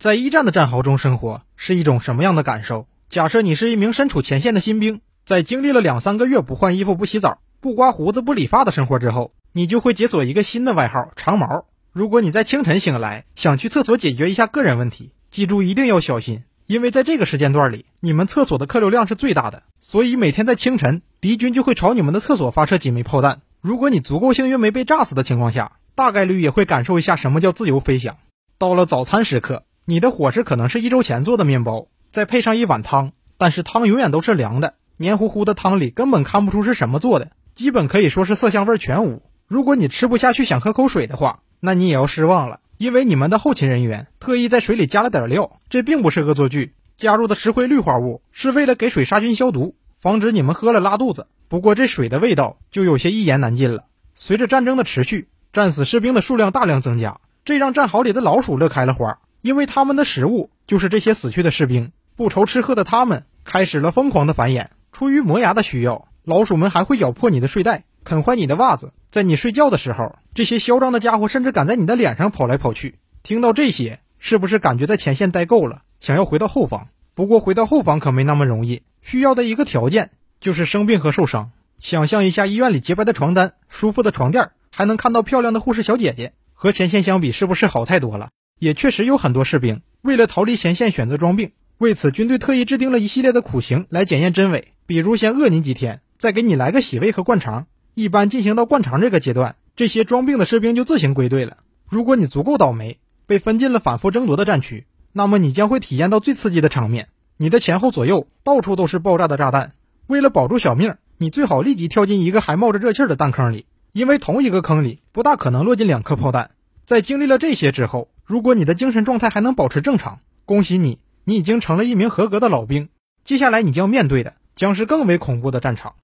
在一战的战壕中生活是一种什么样的感受？假设你是一名身处前线的新兵，在经历了两三个月不换衣服、不洗澡、不刮胡子、不理发的生活之后，你就会解锁一个新的外号——长毛。如果你在清晨醒来，想去厕所解决一下个人问题，记住一定要小心，因为在这个时间段里，你们厕所的客流量是最大的，所以每天在清晨，敌军就会朝你们的厕所发射几枚炮弹。如果你足够幸运没被炸死的情况下，大概率也会感受一下什么叫自由飞翔。到了早餐时刻。你的伙食可能是一周前做的面包，再配上一碗汤，但是汤永远都是凉的，黏糊糊的汤里根本看不出是什么做的，基本可以说是色香味全无。如果你吃不下去想喝口水的话，那你也要失望了，因为你们的后勤人员特意在水里加了点料，这并不是恶作剧，加入的石灰氯化物是为了给水杀菌消毒，防止你们喝了拉肚子。不过这水的味道就有些一言难尽了。随着战争的持续，战死士兵的数量大量增加，这让战壕里的老鼠乐开了花。因为他们的食物就是这些死去的士兵，不愁吃喝的他们开始了疯狂的繁衍。出于磨牙的需要，老鼠们还会咬破你的睡袋，啃坏你的袜子。在你睡觉的时候，这些嚣张的家伙甚至敢在你的脸上跑来跑去。听到这些，是不是感觉在前线待够了，想要回到后方？不过回到后方可没那么容易，需要的一个条件就是生病和受伤。想象一下医院里洁白的床单、舒服的床垫，还能看到漂亮的护士小姐姐，和前线相比，是不是好太多了？也确实有很多士兵为了逃离前线选择装病，为此军队特意制定了一系列的苦刑来检验真伪，比如先饿你几天，再给你来个洗胃和灌肠。一般进行到灌肠这个阶段，这些装病的士兵就自行归队了。如果你足够倒霉，被分进了反复争夺的战区，那么你将会体验到最刺激的场面。你的前后左右到处都是爆炸的炸弹，为了保住小命，你最好立即跳进一个还冒着热气的弹坑里，因为同一个坑里不大可能落进两颗炮弹。在经历了这些之后，如果你的精神状态还能保持正常，恭喜你，你已经成了一名合格的老兵。接下来你将面对的将是更为恐怖的战场。